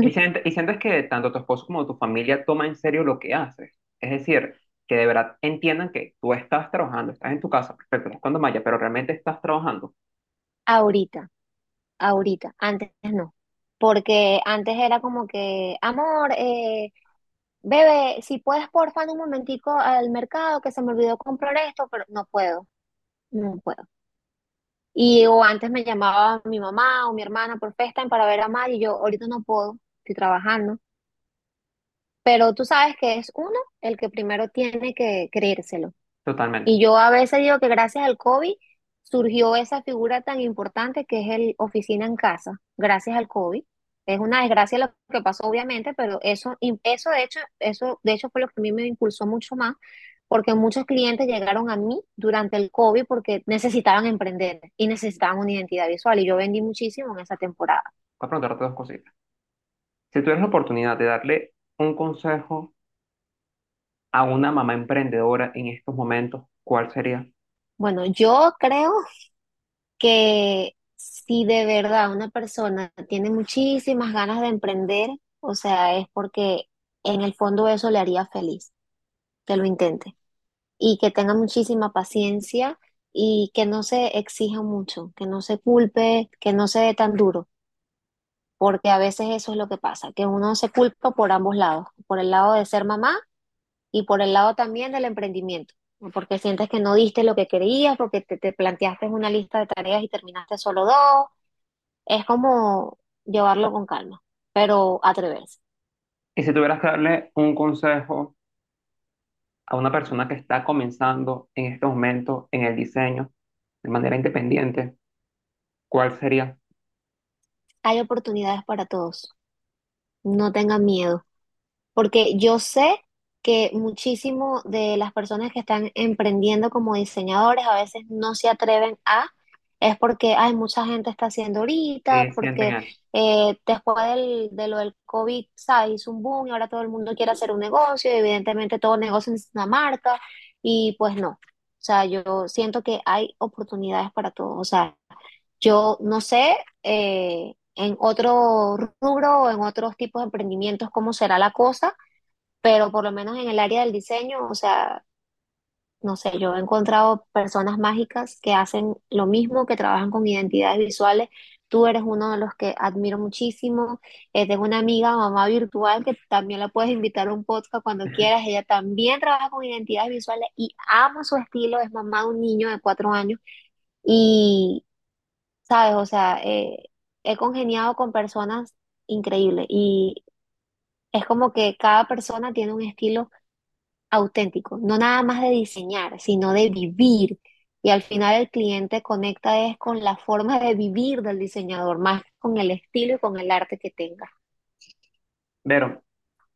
y siente- y sientes que tanto tu esposo como tu familia toma en serio lo que haces. Es decir, que de verdad entiendan que tú estás trabajando, estás en tu casa, perfecto, cuando Maya, pero realmente estás trabajando. Ahorita, ahorita, antes no, porque antes era como que, amor, eh, bebé, si puedes porfa en un momentico al mercado que se me olvidó comprar esto, pero no puedo. No puedo. Y o antes me llamaba mi mamá o mi hermana por FaceTime para ver a Mar y yo ahorita no puedo, estoy trabajando. Pero tú sabes que es uno el que primero tiene que creérselo. Totalmente, Y yo a veces digo que gracias al COVID surgió esa figura tan importante que es el oficina en casa, gracias al COVID. Es una desgracia lo que pasó, obviamente, pero eso, eso de hecho, eso de hecho fue lo que a mí me impulsó mucho más, porque muchos clientes llegaron a mí durante el COVID porque necesitaban emprender y necesitaban una identidad visual y yo vendí muchísimo en esa temporada. voy a preguntarte dos cositas. Si tuvieras la oportunidad de darle un consejo a una mamá emprendedora en estos momentos, ¿cuál sería? Bueno, yo creo que si de verdad una persona tiene muchísimas ganas de emprender, o sea, es porque en el fondo eso le haría feliz, que lo intente y que tenga muchísima paciencia y que no se exija mucho, que no se culpe, que no se dé tan duro, porque a veces eso es lo que pasa, que uno se culpa por ambos lados, por el lado de ser mamá y por el lado también del emprendimiento. Porque sientes que no diste lo que querías, porque te, te planteaste una lista de tareas y terminaste solo dos, Es como llevarlo con calma, pero atreverse. Y si tuvieras que darle un consejo a una persona que está comenzando en este momento en el diseño de manera independiente, ¿cuál sería? Hay oportunidades para todos. No tengan miedo, porque yo sé que muchísimo de las personas que están emprendiendo como diseñadores a veces no se atreven a, es porque hay mucha gente está haciendo ahorita, ¿Qué sienten porque eh, después del, de lo del COVID, ¿sabes? Hizo un boom y ahora todo el mundo quiere hacer un negocio, y evidentemente todo negocio es una marca, y pues no. O sea, yo siento que hay oportunidades para todos. O sea, Yo no sé eh, en otro rubro o en otros tipos de emprendimientos cómo será la cosa, pero por lo menos en el área del diseño, o sea, no sé, yo he encontrado personas mágicas que hacen lo mismo, que trabajan con identidades visuales. Tú eres uno de los que admiro muchísimo. Eh, tengo una amiga, mamá virtual, que también la puedes invitar a un podcast cuando quieras. Ella también trabaja con identidades visuales y ama su estilo. Es mamá de un niño de cuatro años. Y ¿sabes? O sea, eh, he congeniado con personas increíbles y es como que cada persona tiene un estilo auténtico, no nada más de diseñar, sino de vivir. Y al final el cliente conecta es con la forma de vivir del diseñador, más con el estilo y con el arte que tenga. Vero,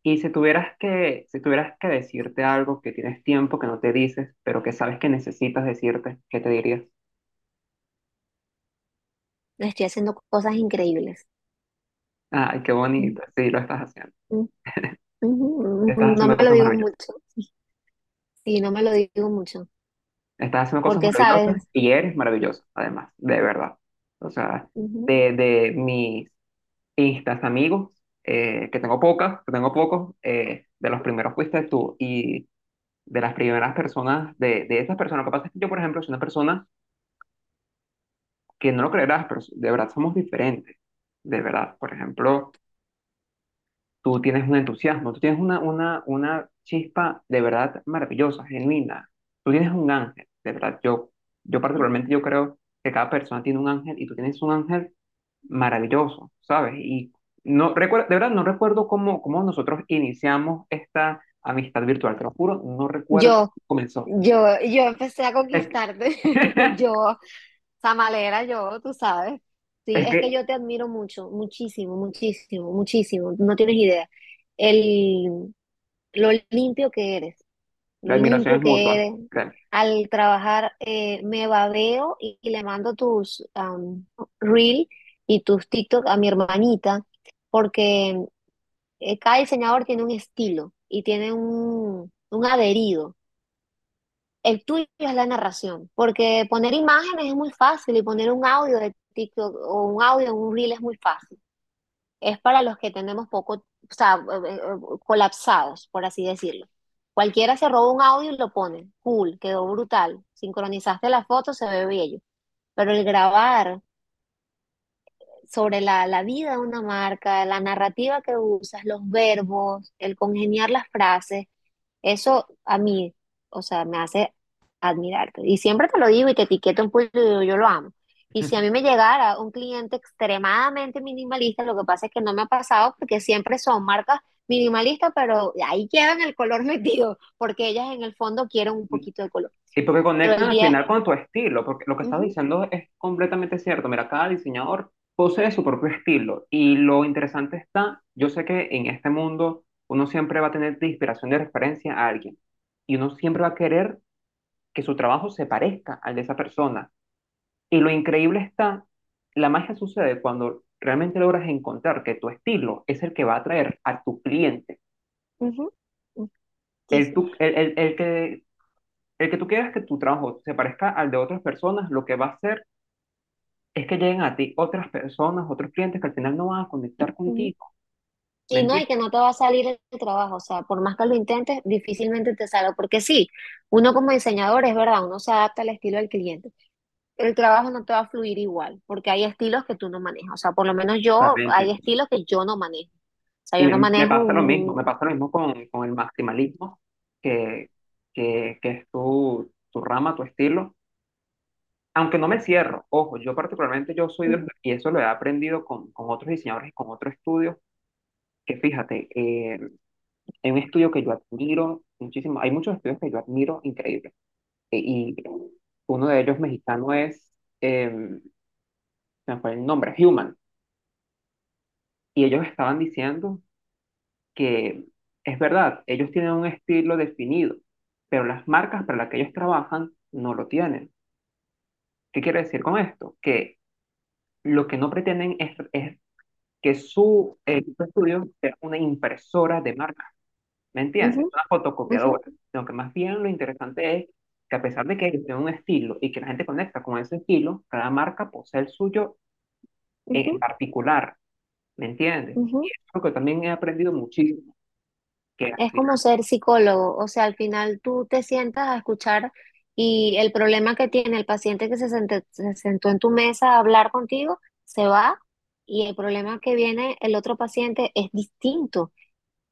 y si tuvieras que, si tuvieras que decirte algo que tienes tiempo que no te dices, pero que sabes que necesitas decirte, ¿qué te dirías? Estoy haciendo cosas increíbles. Ay, qué bonito, sí, lo estás haciendo. Ujú, Estás No haciendo me lo cosas digo maravillosas. mucho, sí, no me lo digo mucho, Estás haciendo cosas porque, maravillosas ¿sabes? y eres maravilloso, además, de verdad. O sea, Ujú. de, de mis instas amigos, eh, que tengo pocas, que tengo pocos, eh, de los primeros fuiste tú y de las primeras personas, de, de esas personas, lo que pasa es que yo, por ejemplo, soy una persona que no lo creerás, pero de verdad somos diferentes, de verdad. Por ejemplo, tú tienes un entusiasmo, tú tienes una, una, una chispa de verdad maravillosa, genuina. Tú tienes un ángel, de verdad. Yo, yo particularmente yo creo que cada persona tiene un ángel y tú tienes un ángel maravilloso, ¿sabes? Y no recuerdo, de verdad no recuerdo cómo, cómo nosotros iniciamos esta amistad virtual, te lo juro, no recuerdo cómo Yo, comenzó. yo, yo empecé a conquistarte. Yo, Samalera, yo, tú sabes. Sí, es es que que yo te admiro mucho, muchísimo, muchísimo, muchísimo. No tienes idea. El, lo limpio que eres, la admiración es mutua, eres. Al trabajar, eh, me babeo y, y le mando tus um, reel y tus TikTok a mi hermanita, porque eh, cada diseñador tiene un estilo y tiene un, un adherido. El tuyo es la narración, porque poner imágenes es muy fácil y poner un audio de TikTok o un audio un reel es muy fácil. Es para los que tenemos poco, o sea, eh, eh, colapsados, por así decirlo. Cualquiera se roba un audio y lo pone. Cool, quedó brutal. Sincronizaste la foto, se ve bello. Pero el grabar sobre la, la vida de una marca, la narrativa que usas, los verbos, el congeniar las frases, eso a mí, o sea, me hace admirarte. Y siempre te lo digo y te etiqueto en público yo lo amo. Y si a mí me llegara un cliente extremadamente minimalista, lo que pasa es que no me ha pasado porque siempre son marcas minimalistas, pero ahí quedan el color metido, porque ellas en el fondo quieren un poquito de color. Y porque conectan al final con tu estilo, porque lo que estás ujú, diciendo es completamente cierto. Mira, cada diseñador posee su propio estilo y lo interesante está, yo sé que en este mundo uno siempre va a tener de inspiración de referencia a alguien y uno siempre va a querer que su trabajo se parezca al de esa persona. Y lo increíble está, la magia sucede cuando realmente logras encontrar que tu estilo es el que va a atraer a tu cliente. El, tu- el, el, el que, el que tú quieras que tu trabajo se parezca al de otras personas, lo que va a hacer es que lleguen a ti otras personas, otros clientes que al final no van a conectar contigo. ¿Me Y no, y que no te va a salir el trabajo, o sea, por más que lo intentes, difícilmente te salga, porque sí, uno como diseñador es verdad, uno se adapta al estilo del cliente, el trabajo no te va a fluir igual, porque hay estilos que tú no manejas, o sea, por lo menos yo, hay estilos que yo no manejo, o sea, yo me, no me manejo pasa lo mismo, me pasa lo mismo con, con el maximalismo, que, que, que es tu, tu rama, tu estilo. Aunque no me cierro, ojo, yo particularmente yo soy de, y eso lo he aprendido con, con otros diseñadores y con otros estudios, que fíjate, eh, un estudio que yo admiro muchísimo, hay muchos estudios que yo admiro increíbles, e- y uno de ellos mexicano es, eh, se me fue el nombre, Human, y ellos estaban diciendo que es verdad, ellos tienen un estilo definido, pero las marcas para las que ellos trabajan no lo tienen. ¿Qué quiere decir con esto? Que lo que no pretenden es, es que su equipo de estudio sea una impresora de marca, ¿me entiendes? ujú, Una ujú, fotocopiadora. Sino que más bien lo interesante es que a pesar de que ellos tienen un estilo y que la gente conecta con ese estilo, cada marca posee el suyo en ujú, particular, ¿me entiendes? Y ujú. eso es lo que también he aprendido muchísimo, que Es como ser psicólogo, o sea, al final tú te sientas a escuchar y el problema que tiene el paciente que se sente- se sentó en tu mesa a hablar contigo se va y el problema que viene el otro paciente es distinto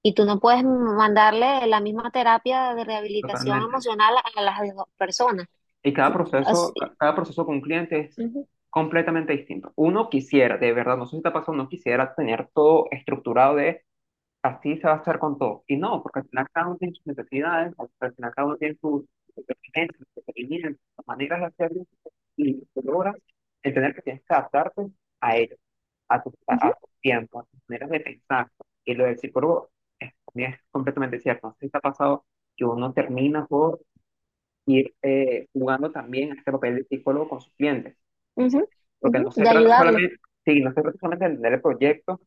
y tú no puedes mandarle la misma terapia de rehabilitación totalmente. emocional a las dos personas. Y cada proceso, Así- ca- cada proceso con un cliente es ujú, completamente distinto. Uno quisiera, de verdad, no sé si te ha pasado, uno quisiera tener todo estructurado de así se va a hacer con todo. Y no, porque al final cada uno tiene sus necesidades, al final cada uno tiene sus experiencias, sus maneras de hacerlo, y tú logras entender que tienes que adaptarte a ellos, a tu, a, ujú, a tu tiempo, a tus maneras de pensar. Y lo del psicólogo también es completamente cierto. No sé si te ha pasado que uno termina por ir eh, jugando también a este papel de psicólogo con sus clientes, ujú, porque ujú, no se de trata ayudarlo. solamente, sí, no se trata solamente de entender el proyecto,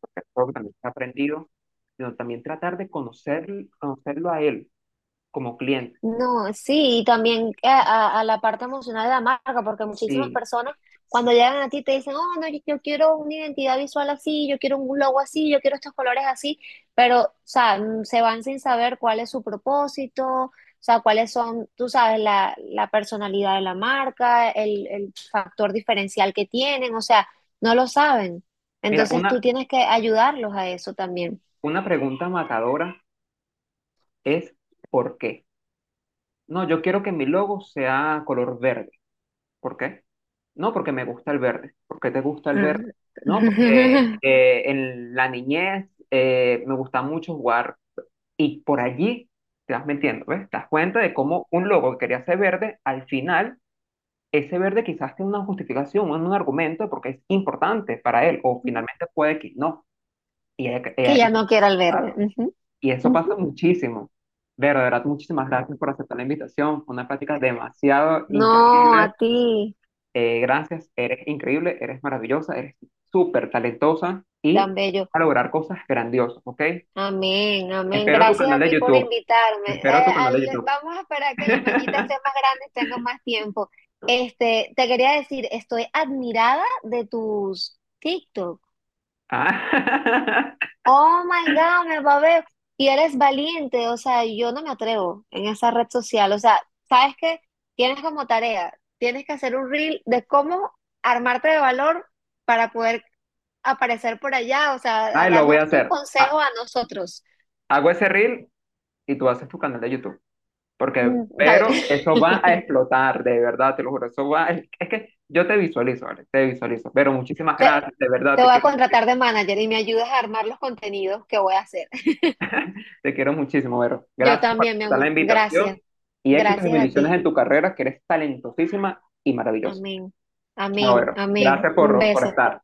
porque es algo que también se ha aprendido, sino también tratar de conocer, conocerlo a él como cliente. No, sí, y también a, a- a la parte emocional de la marca, porque muchísimas Sí, personas cuando llegan a ti te dicen, oh, no, yo, quiero una identidad visual así, yo quiero un logo así, yo quiero estos colores así, pero, o sea, se van sin saber cuál es su propósito, o sea, cuáles son, tú sabes, la, la personalidad de la marca, el, el factor diferencial que tienen, o sea, no lo saben. Mira, Entonces tú tienes que ayudarlos a eso también. una pregunta matadora es ¿por qué? No, yo quiero que mi logo sea color verde. ¿Por qué? No, porque me gusta el verde. ¿Por qué te gusta el verde? Mm. No, porque eh, en la niñez eh, me gusta mucho jugar y por allí te vas metiendo, ¿ves? Te das cuenta de cómo un logo que quería ser verde, al final, ese verde quizás tiene una justificación, un, un argumento porque es importante para él, o finalmente puede que no. Y Que hay ya no quiera el verde. Y eso pasa muchísimo. De verdad, muchísimas gracias por aceptar la invitación. Una práctica demasiado No, a ti Eh, gracias, eres increíble, eres maravillosa, eres súper talentosa tan y bello. a lograr cosas grandiosas, ¿ok? Amén, amén. Espero Gracias a ti por invitarme. Espero Eh, tu canal de al- YouTube. vamos a esperar que mi peñita sea más grande y tenga más tiempo. Este, te quería decir, estoy admirada de tus TikTok. Ah, Oh my God, me va a ver. Y eres valiente, o sea, yo no me atrevo en esa red social. O sea, ¿sabes qué? Tienes como tarea, tienes que hacer un reel de cómo armarte de valor para poder aparecer por allá, o sea, ay, lo voy a darnos un consejo Ha- a nosotros. hago ese reel y tú haces tu canal de YouTube. Porque, Mm, pero eso va a explotar, de verdad, te lo juro. Eso va, es, es que yo te visualizo, ¿vale? Te visualizo. Pero muchísimas Te, gracias, de verdad, te te voy a quiero, contratar de manager y me ayudas a armar los contenidos que voy a hacer. te quiero muchísimo, Vero. Yo Gracias por también, mi aceptar la invitación Gracias. Y éxitos y bendiciones en tu carrera, que eres talentosísima y maravillosa. Amén. Amén. Amén. Gracias por, por estar.